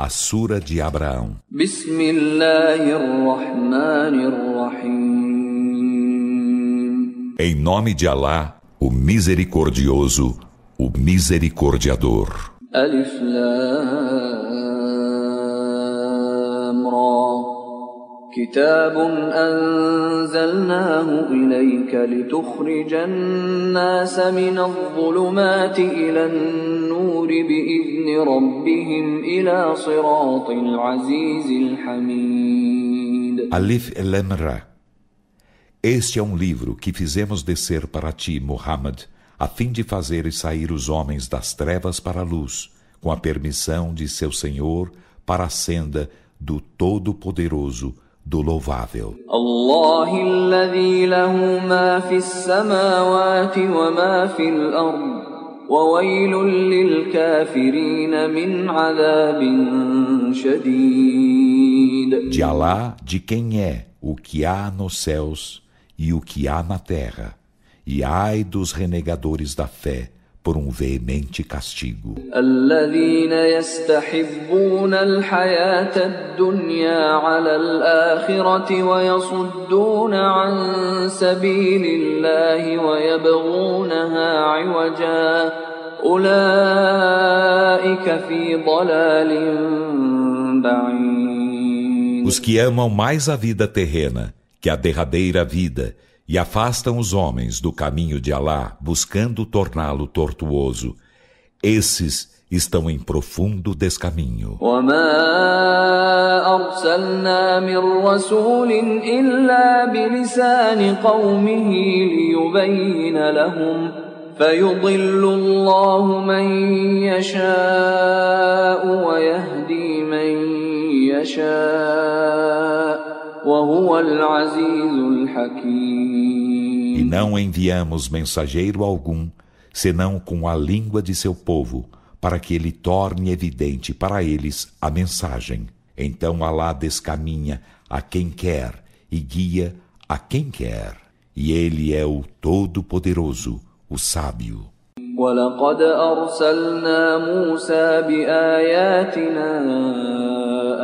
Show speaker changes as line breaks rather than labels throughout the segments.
A Sura de Abraão. Em nome de Alá, o Misericordioso, o Misericordiador. Alif Lam كتاب أنزلناه إليك لتخرج الناس من الظلمات إلى النور بإذن ربهم إلى صراط العزيز الحميد Alif Lam Ra Este é um livro que fizemos descer para ti, Muhammad, a fim de fazer sair os homens das trevas para a luz, com a permissão de seu Senhor, para a senda do Todo-Poderoso, do louvável. Allah الذي له ما في السماوات وما في الأرض وويل للكافرين من عذاب شديد. De Allah, de quem é o que há nos céus e o que há na terra, e ai dos renegadores da fé por um veemente castigo. Os que amam mais a vida terrena que a derradeira vida e afastam os homens do caminho de Alá, buscando torná-lo tortuoso. Esses estão em profundo descaminho. فيضل الله من يشاء ويهدي من يشاء وهو العزيز الحكيم e não enviamos mensageiro algum, senão com a língua de seu povo, para que ele torne evidente para eles a mensagem. Então Alá descaminha a quem quer e guia a quem quer. E ele é o Todo-Poderoso, o Sábio. ولقد أرسلنا موسى بآياتنا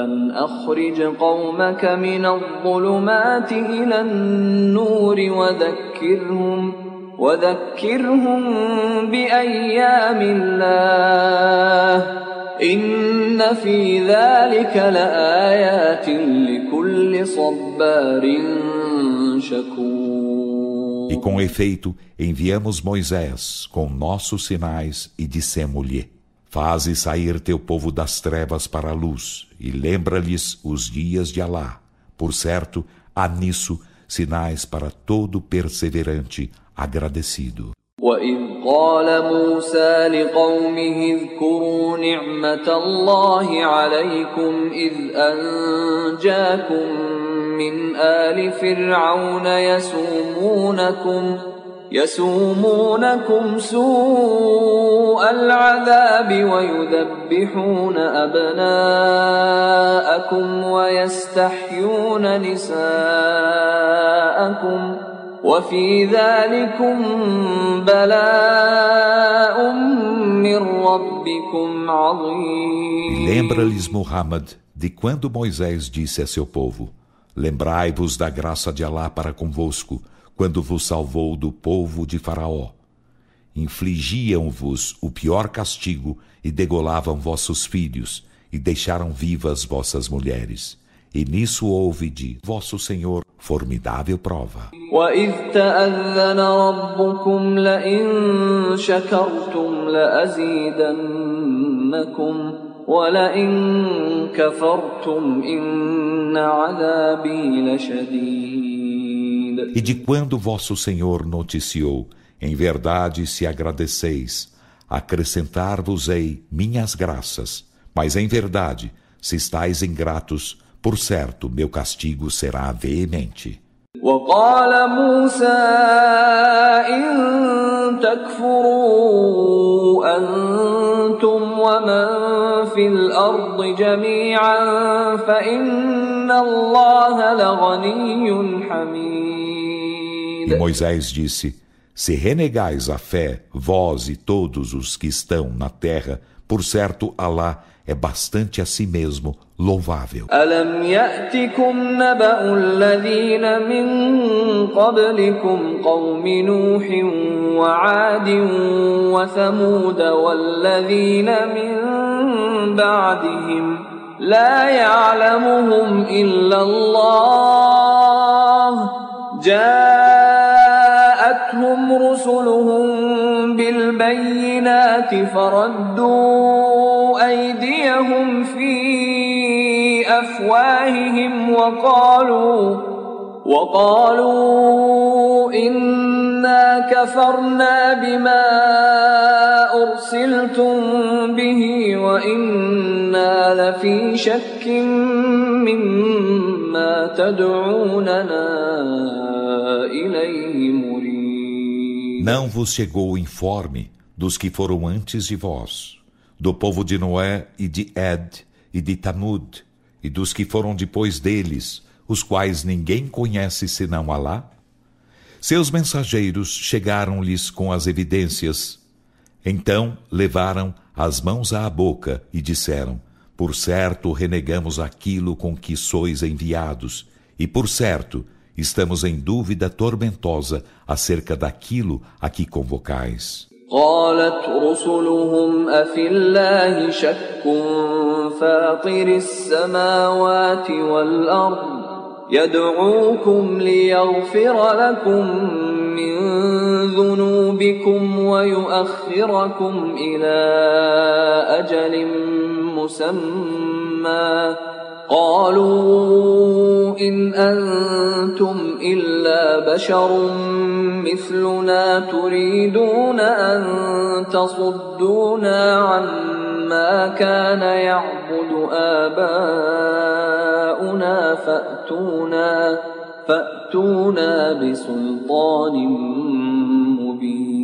أن أخرج قومك من الظلمات إلى النور وذكرهم وذكرهم بأيام الله. إن في ذلك لآيات لكل صبار شكور. E com efeito, enviamos Moisés com nossos sinais e dissemos-lhe: Faze sair teu povo das trevas para a luz e lembra-lhes os dias de Alá. Por certo, há nisso sinais para todo perseverante agradecido. وإذ قال موسى لقومه اذكروا نعمة الله عليكم إذ أنجاكم من آل فرعون يسومونكم يسومونكم سوء العذاب ويذبحون أبناءكم ويستحيون نساءكم وفي ذلكم بلاء من ربكم عظيم. Lembra-lhes Muhammad de quando Moisés disse a seu povo Lembrai-vos da graça de Alá para convosco, quando vos salvou do povo de Faraó. Infligiam-vos o pior castigo e degolavam vossos filhos, e deixaram vivas vossas mulheres. E nisso houve de vosso Senhor formidável prova. E de quando vosso Senhor noticiou, em verdade se agradeceis, acrescentar-vos-ei minhas graças, mas em verdade, se estáis ingratos, por certo meu castigo será veemente. وقال موسى إن تكفروا أنتم ومن في الأرض جميعا فإن الله لغني حميد E Moisés disse, se renegais a fé, vós e todos os que estão na terra, por certo, Alá
é bastante a si mesmo louvável.
ألم يأتكم نبأ الذين من قبلكم قوم نوح وعاد وثمود والذين من بعدهم لا يعلمهم إلا الله جاءتهم رسلهم بالبينات فردوا أيديهم في أفواههم وقالوا وقالوا إنا كفرنا بما أرسلتم به وإنا لفي شك مما تدعوننا إليه مريد
Não vos chegou o informe dos que foram antes de vós, do povo de Noé e de Ed e de Tamud, e dos que foram depois deles, os quais ninguém conhece senão Alá? Seus mensageiros chegaram-lhes com as evidências. Então levaram as mãos à boca e disseram: Por certo renegamos aquilo com que sois enviados, e por certo estamos em dúvida tormentosa acerca daquilo a que convocais.
قالت رسلهم أفي الله شك فاطر السماوات والأرض يدعوكم ليغفر لكم من ذنوبكم ويؤخركم إلى أجل مسمى قالوا إن أنتم إلا بشر مثلنا تريدون أن تصدونا عما كان يعبد آباؤنا فأتونا فأتونا بسلطان مبين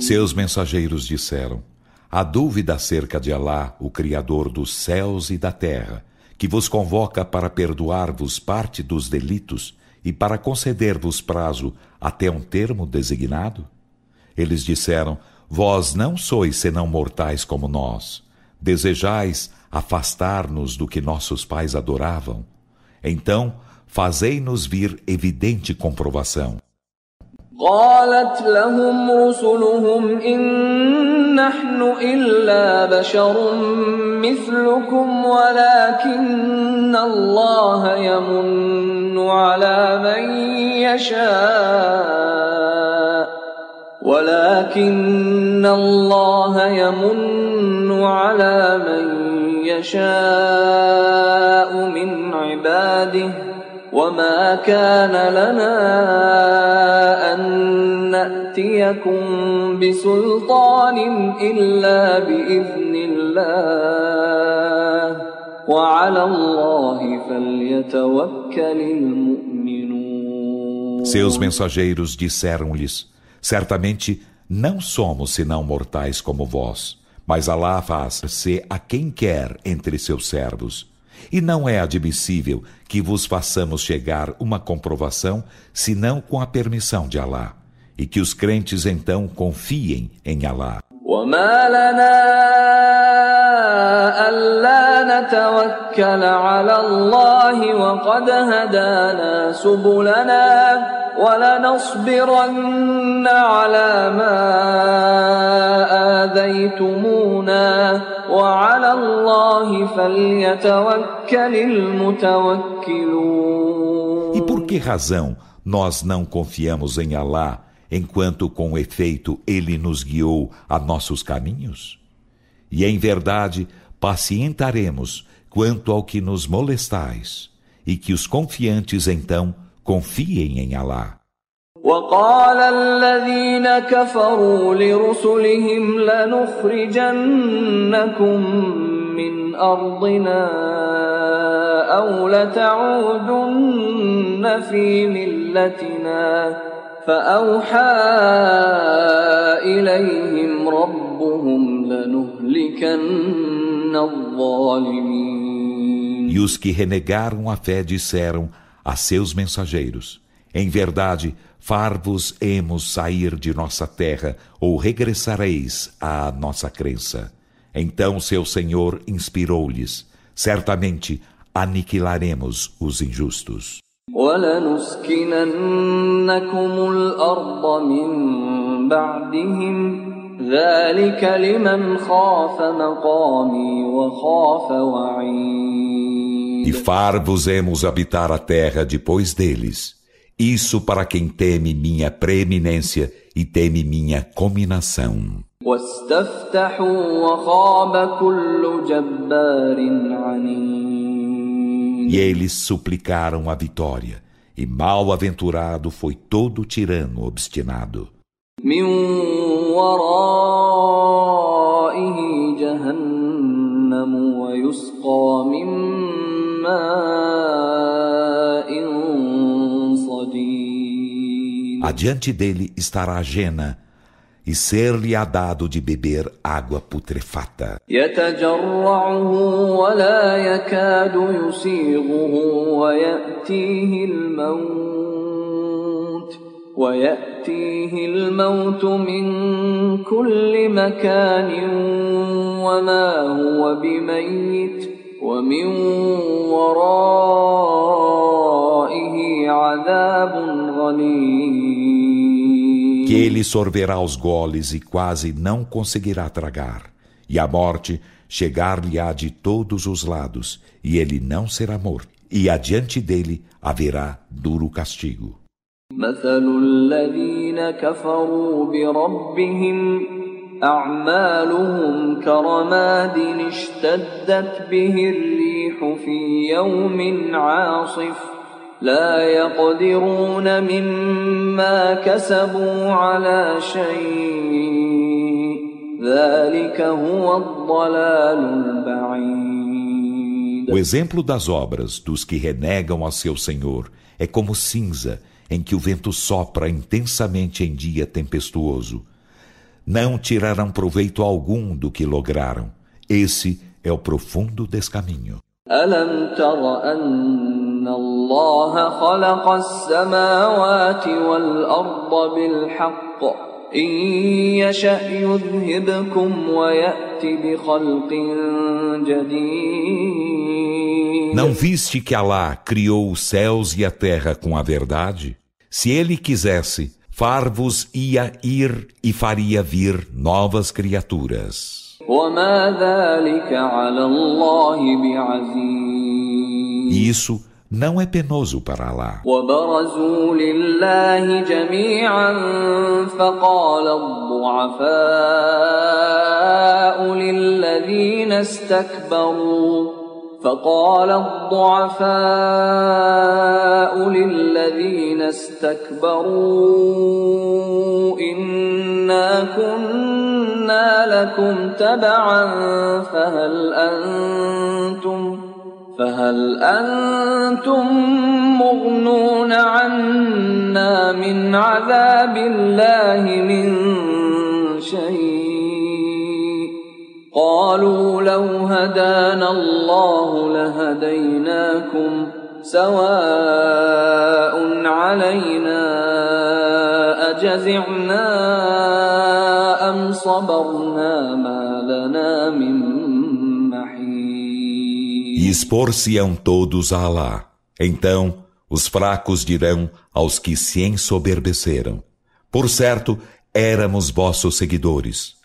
Seus mensageiros disseram: Há dúvida acerca de Alá, o Criador dos céus e da terra que vos convoca para perdoar-vos parte dos delitos e para conceder-vos prazo até um termo designado? Eles disseram: Vós não sois senão mortais como nós. Desejais afastar-nos do que nossos pais adoravam? Então, fazei-nos vir evidente comprovação.
قالت لهم رسلهم إن نحن إلا بشر مثلكم ولكن الله يمن على من يشاء ولكن الله يمن على من يشاء من عباده وما كان لنا أن نأتيكم بسلطان إلا بإذن الله وعلى الله فليتوكل المؤمنون
Seus mensageiros disseram-lhes, certamente não somos senão mortais como vós, mas Alá faz-se a quem quer entre seus servos. E não é admissível que vos façamos chegar uma comprovação senão com a permissão de Alá, e que os crentes então confiem em Alá.
وما لنا ألا نتوكل على الله وقد هدانا سبلنا ولنصبرن على ما آذيتمونا وعلى الله فليتوكل المتوكلون
E por que razão nós não confiamos em Alá enquanto com efeito ele nos guiou a nossos caminhos? E em verdade pacientaremos quanto ao que nos molestais, e que os confiantes então confiem em Alá.
وقال الذين كفروا لرسلهم لنخرجنكم من أرضنا أو لتعودن في ملتنا فأوحى إليهم ربهم لنهلكن الظالمين
E os que renegaram a fé disseram a seus mensageiros: Em verdade, far-vos-emos sair de nossa terra ou regressareis à nossa crença. Então seu Senhor inspirou-lhes: certamente aniquilaremos os injustos. E far-vos-emos habitar a terra depois deles. Isso para quem teme minha preeminência e teme minha cominação. E eles suplicaram a vitória, e mal-aventurado foi todo tirano obstinado. Adiante dele estará a Jena, e ser-lhe-á dado de beber água putrefata.
ويأتيه الموت من كل مكان وما هو بميت ومن ورائه عذاب غليظ
ele sorverá os goles e quase não conseguirá tragar, e a morte chegar-lhe-á de todos os lados, e ele não será morto, e adiante dele haverá duro castigo. مثل الذين كفروا بربهم
أعمالهم كرماد اشتدت به الريح في يوم عاصف لا يقدرون مما كسبوا على شيء ذلك هو الضلال البعيد
O exemplo das obras dos que renegam a seu Senhor é como cinza em que o vento sopra intensamente em dia tempestuoso. Não tirarão proveito algum do que lograram. Esse é o profundo descaminho. ألم تر أن الله خلق السماوات والأرض بالحق إن يشأ يذهبكم ويأتي بخلق جديد Não viste que Alá criou os céus e a terra com a verdade? Se ele quisesse, far-vos-ia ir e faria vir novas criaturas. E isso não é penoso para Allah.
وبرزوا لله جميعا فقال الضعفاء للذين استكبروا فقال الضعفاء للذين استكبروا إنا كنا لكم تبعا فهل أنتم فهل أنتم مغنون عنا من عذاب الله من شيء؟ قالوا لو هدانا الله لهديناكم سواء علينا أجزعنا أم صبرنا ما لنا من
E expor-se-ão todos a Alá. Então os fracos dirão aos que se ensoberbeceram: Por certo, éramos vossos seguidores.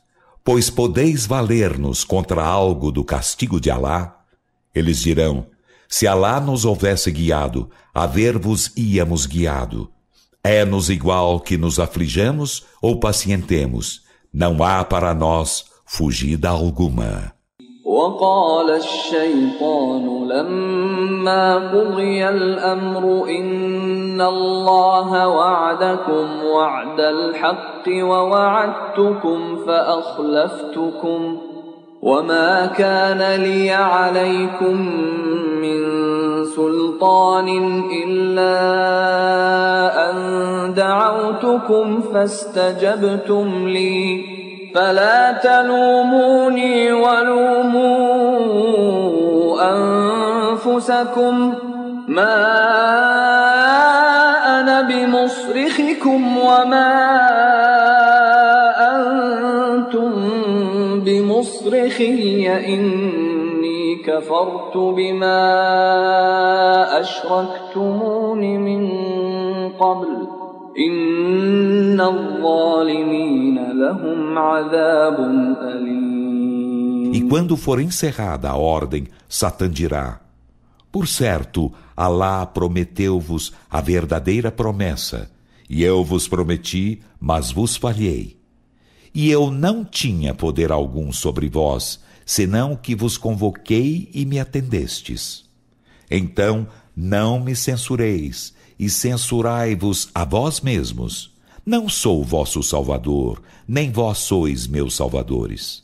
Pois podeis valer-nos contra algo do castigo de Alá? Eles dirão: Se Alá nos houvesse guiado, a ver-vos íamos guiado. É-nos igual que nos aflijamos ou pacientemos. Não há para nós fugida alguma.
وقال الشيطان لما قضي الأمر إن الله وعدكم وعد الحق ووعدتكم فأخلفتكم وما كان لي عليكم من سلطان إلا أن دعوتكم فاستجبتم لي فلا تلوموني ولوموا أنفسكم. ما أنا بمصرخكم وما أنتم بمصرخي. إني كفرت بما أشركتمون من قبل.
E quando for encerrada a ordem, Satã dirá: Por certo, Alá prometeu-vos a verdadeira promessa, e eu vos prometi, mas vos falhei. E eu não tinha poder algum sobre vós, senão que vos convoquei e me atendestes. Então não me censureis, e censurai-vos a vós mesmos. Não sou vosso Salvador, nem vós sois meus salvadores.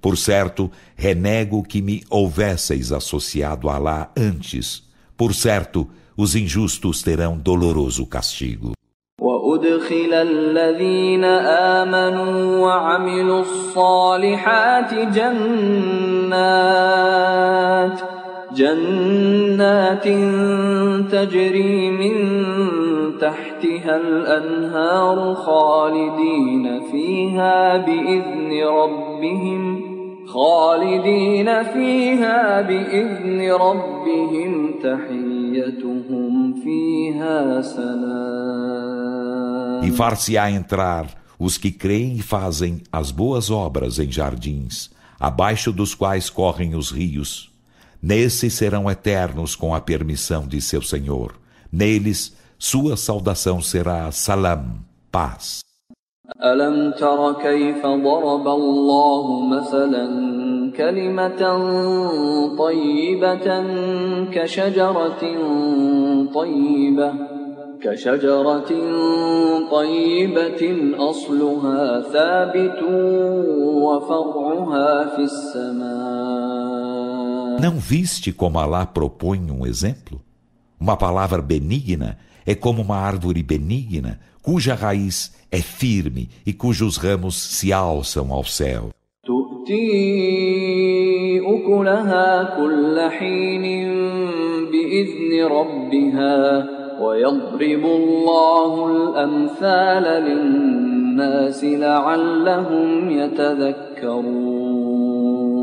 Por certo, renego que me houvesseis associado a Alá antes. Por certo, os injustos terão doloroso castigo.
وأدخل الذين آمنوا وعملوا الصالحات جنات جنات تجري من تحتها الأنهار خالدين فيها بإذن ربهم خالدين فيها بإذن ربهم تحيتهم فيها سلام
E far-se-á entrar os que creem e fazem as boas obras em jardins, abaixo dos quais correm os rios. Nesses serão eternos com a permissão de seu Senhor. Neles, sua saudação será salam, paz.
ألم تر كيف ضرب الله مثلا كلمة طيبة كشجرة طيبة كشجرة طيبة أصلها ثابت وفرعها في السماء
não viste como Alá propõe um exemplo? Uma palavra benigna é como uma árvore benigna cuja raiz é firme e cujos ramos se alçam ao céu.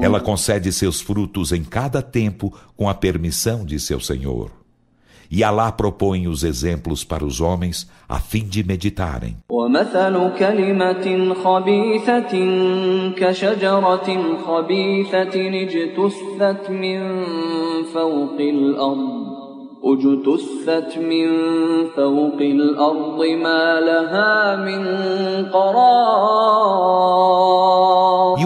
Ela concede seus frutos em cada tempo com a permissão de seu Senhor. E Alá propõe os exemplos para os homens a fim de meditarem.
اجتثت من فوق الأرض ما لها من قرار
E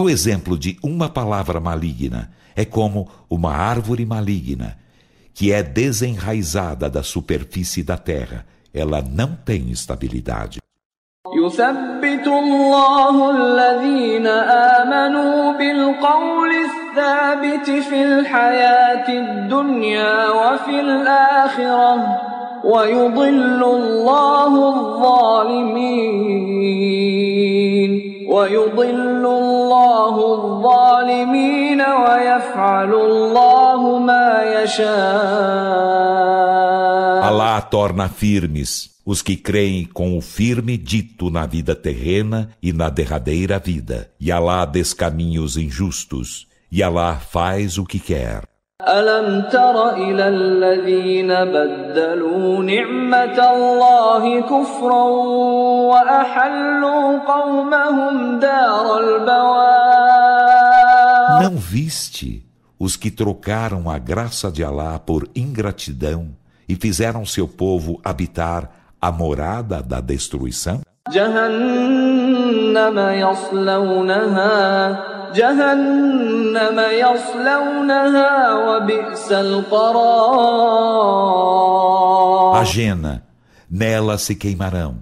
o exemplo de uma palavra maligna é como uma árvore maligna que é desenraizada da superfície da terra. Ela não tem estabilidade.
يثبت الله الذين آمنوا بالقول الثابت في الحياة الدنيا وفي الآخرة ويضل الله الظالمين ويضل الله الظالمين ويفعل الله ما يشاء
Allah torna firmes os que creem com o firme dito na vida terrena e na derradeira vida. E Alá descaminha os injustos. E Alá faz o que quer.
ألم تر إلى الذين بدلوا نعمة الله كفرا وأحلوا قومهم دار البوار
Não viste os que trocaram a graça de Alá por ingratidão e fizeram seu povo habitar a morada da destruição?
جهنم يصلونها جهنم يصلونها وبئس القرار
A Jena, nela se queimarão.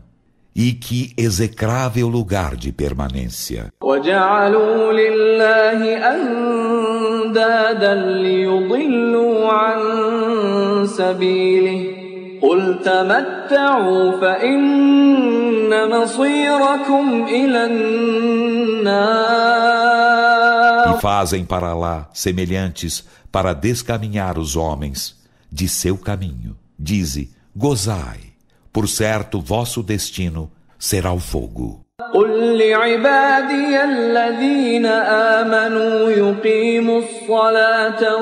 E que execrável lugar de permanência.
وجعلوا لله أندادا ليضلوا عن سبيله قل تمتعوا فإن مصيركم إلى النار
E fazem para lá semelhantes para descaminhar os homens de seu caminho. Dize, gozai, por certo vosso destino será o fogo.
قل لعبادي الذين آمنوا يقيموا الصلاة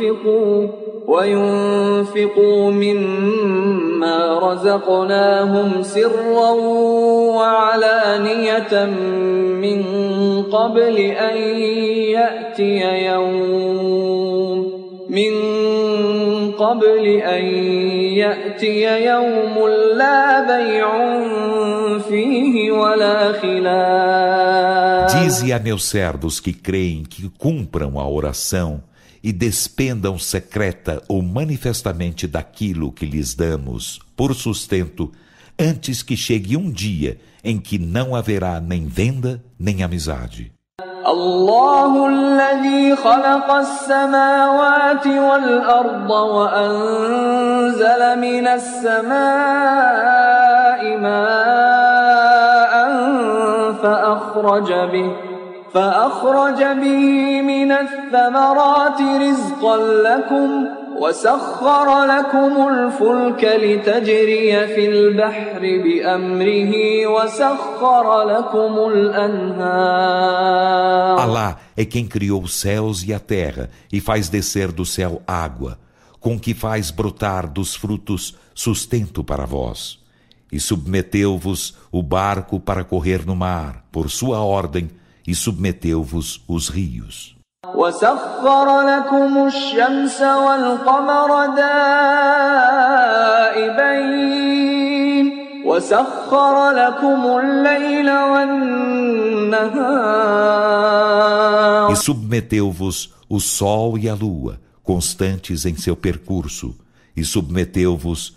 وينفقوا وينفقوا مما رزقناهم سرا وعلانية من قبل أن يأتي يوم من قبل أن يأتي يوم لا بيع فيه ولا خلال
Dize a meus servos que creem que cumpram a oração e despendam secreta ou manifestamente daquilo que lhes damos por sustento, antes que chegue um dia em que não haverá nem venda nem amizade.
الله الذي خلق السماوات والأرض وأنزل من السماء ماء فأخرج به فأخرج به من الثمرات رزقا لكم وسخر لكم الفلك لتجري في البحر بأمره وسخر لكم الأنهار
Allah é quem criou os céus e a terra e faz descer do céu água, com que faz brotar dos frutos sustento para vós. E submeteu-vos o barco para correr no mar, por sua ordem, e submeteu-vos os rios.
وسخر لكم الشمس والقمر دائبين وسخر لكم الليل والنهار
E submeteu-vos o sol e a lua, constantes em seu percurso, e submeteu-vos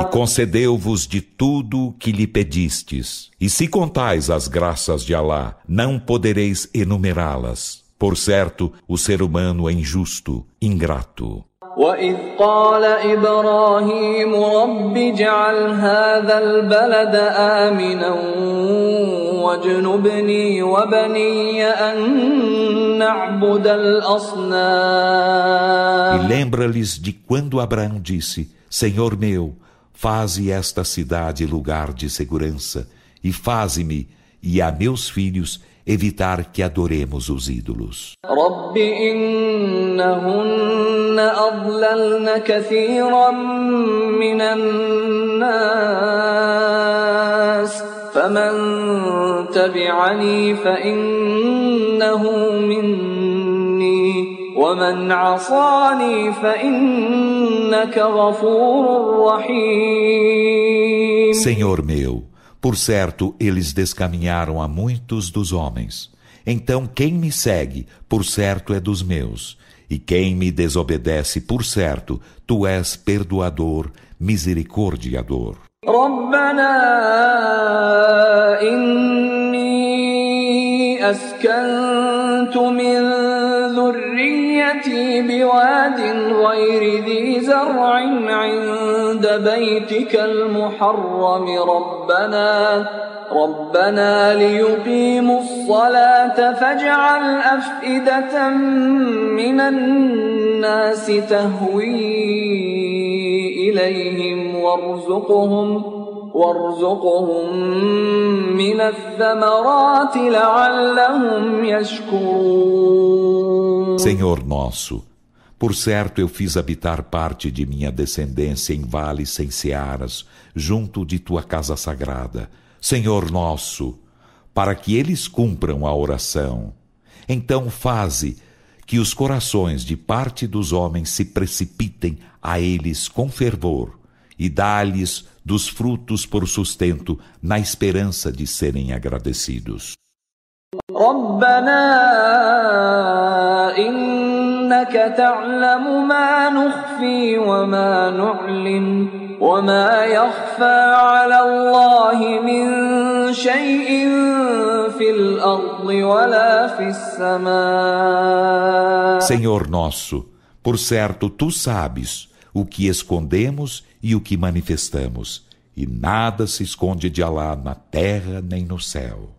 E concedeu-vos de tudo que lhe pedistes. E se contais as graças de Alá, não podereis enumerá-las. Por certo, o ser humano é injusto, ingrato.
وإذ قال إبراهيم رب اجعل هذا البلد آمنا واجنبني وبني أن نعبد الأصنام
E lembra-lhes de quando Abraão disse, Senhor meu, faze esta cidade lugar de segurança e faze-me e a meus filhos evitar que adoremos os ídolos.
فمن تبعني فإنه مني ومن عصاني فإنك غفور رحيم
Senhor meu, por certo, eles descaminharam a muitos dos homens. Então, quem me segue, por certo, é dos meus. E quem me desobedece, por certo, tu és perdoador, misericordiador.
ربنا إني أسكنت من ذريتي بواد غير ذي زرع عند بيتك المحرم. ربنا ربنا ليقيموا الصلاة فاجعل أفئدة من الناس تهوي إليهم وارزقهم وارزقهم من الثمرات لعلهم يشكرون.
Senhor nosso, por certo eu fiz habitar parte de minha descendência em vales sem searas, junto de tua casa sagrada. Senhor nosso, para que eles cumpram a oração. Então faze que os corações de parte dos homens se precipitem a eles com fervor e dá-lhes dos frutos por sustento na esperança de serem agradecidos.
إنك تعلم ما نخفي وما نعلن وما يخفى على الله من شيء في الأرض الأرض ولا في السماء
Senhor nosso, por certo tu sabes o que escondemos e o que manifestamos, e nada se esconde de Alá na terra nem no céu.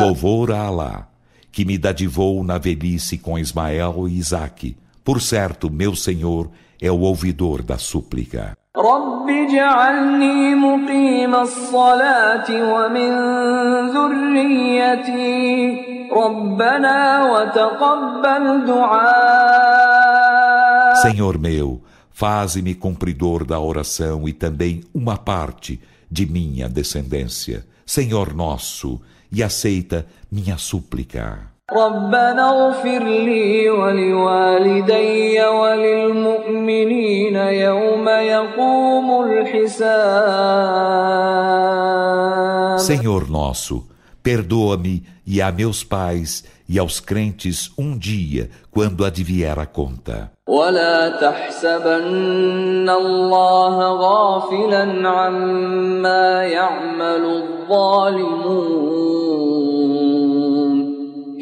Louvor a Alá, que me dadivou na velhice com Ismael e Isaque. Por certo, meu Senhor é o ouvidor da súplica.
رب اجعلني مقيم الصلاة ومن ذريتي ربنا وتقبل دعاء
Senhor meu, faze-me cumpridor da oração e também uma parte de minha descendência. Senhor nosso, e aceita minha súplica.
ربنا اغفر لي ولوالدي وللمؤمنين يوم يقوم الحساب
Senhor nosso, perdoa-me e a meus pais e aos crentes um dia, quando advier a conta.
ولا تحسبن الله غافلا عما يعمل الظالمون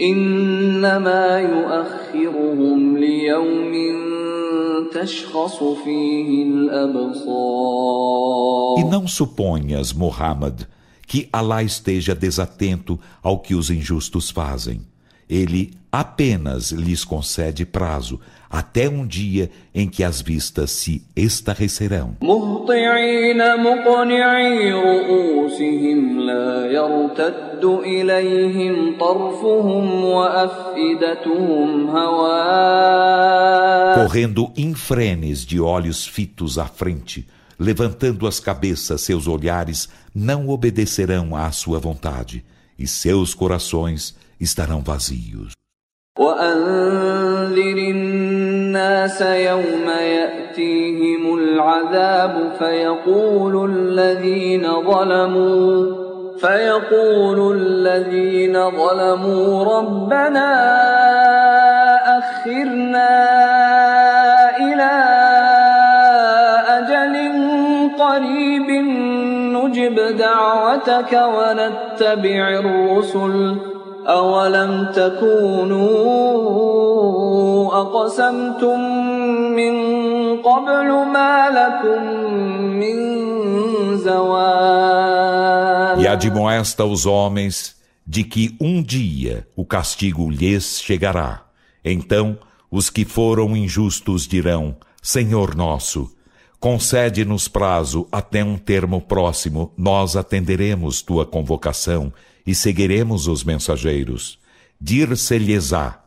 انما يؤخرهم ليوم تشخص فيه الابصار
E não suponhas, Muhammad, que Alá esteja desatento ao que os injustos fazem. Ele apenas lhes concede prazo até um dia em que as vistas se estarrecerão.
مهطعين مقنعي رؤوسهم لا يرتد إليهم طرفهم وأفئدتهم هواء
Correndo infrenes de olhos fitos à frente, levantando as cabeças, seus olhares não obedecerão à sua vontade, e seus corações estarão vazios.
وأنذر الناس يوم يأتيهم العذاب فيقول الذين ظلموا فيقول الذين ظلموا ربنا أخرنا إلى أجل قريب نجب دعوتك ونتبع الرسل أولم تكونوا أقسمتم من قبل ما لكم من زوال
admoesta os homens de que um dia o castigo lhes chegará. Então os que foram injustos dirão: Senhor nosso, concede-nos prazo até um termo próximo, nós atenderemos tua convocação e seguiremos os mensageiros. Dir-se-lhes-á: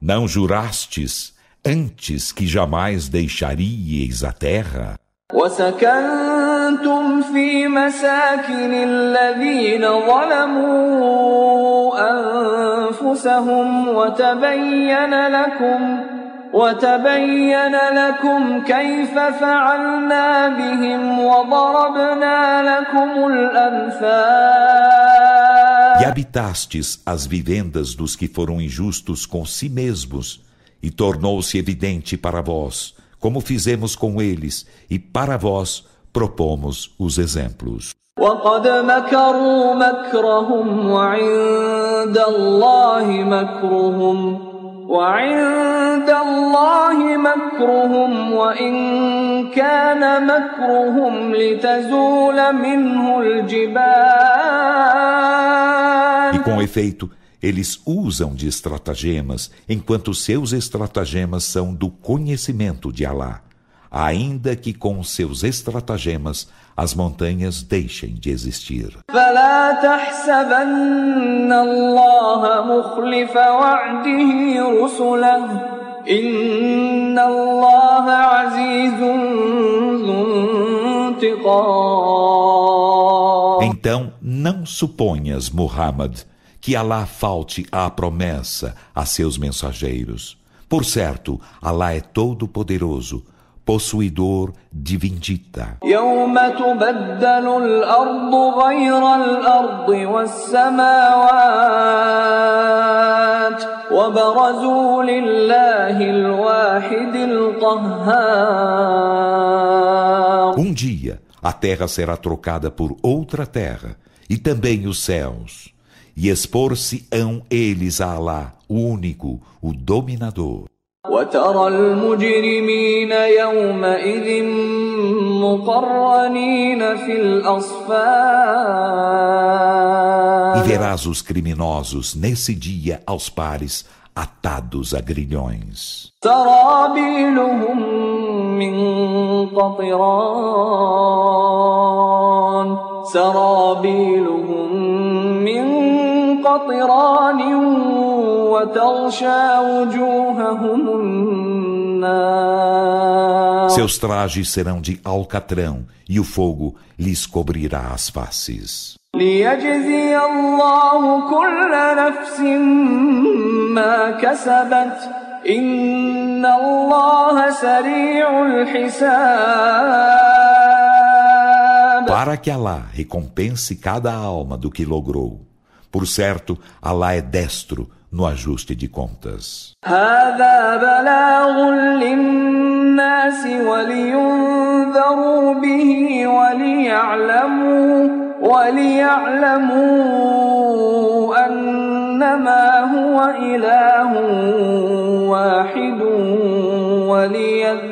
Não jurastes antes que jamais deixaríeis a terra?
وسكنتم في مساكن الذين ظلموا أنفسهم وتبين لكم وتبين لكم كيف فعلنا بهم وضربنا لكم الأمثال
E habitastes as vivendas dos que foram injustos com si mesmos, e tornou-se evidente para vós, como fizemos com eles, e para vós propomos os exemplos.
وقد مكروا مكرهم وعند الله مكرهم وعند الله مكرهم وإن كان مكرهم لتزول منه الجبال
E com efeito, eles usam de estratagemas, enquanto seus estratagemas são do conhecimento de Alá, ainda que com seus estratagemas as montanhas deixem de existir. Então, não suponhas, Muhammad, que Alá falte à promessa a seus mensageiros. Por certo, Alá é todo-poderoso, possuidor de vindita. Um dia a terra será trocada por outra terra, e também os céus, e expor-se-ão eles a Alá, o único, o dominador.
وترى المجرمين يومئذ مقرنين في الأصفاد
E verás os criminosos nesse dia aos pares, atados a grilhões.
سرابيلهم من قطران سرابيلهم قطران وتغشى وجوههم النار
Seus trajes serão de alcatrão e o fogo lhes cobrirá as faces.
ليجزي الله كل نفس ما كسبت إن الله سريع الحساب
Para que Alá recompense cada alma do que logrou. Por certo, Alá é destro no ajuste de contas.
هذا بلاغ للناس ولينذروا به وليعلموا وليعلموا أنما هو إله واحد وليذكر أولو الألباب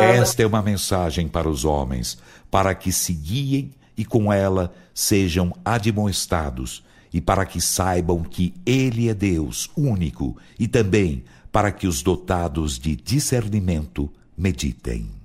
esta é uma mensagem para os homens, para que se guiem e com ela sejam admoestados, e para que saibam que Ele é Deus único, e também para que os dotados de discernimento meditem.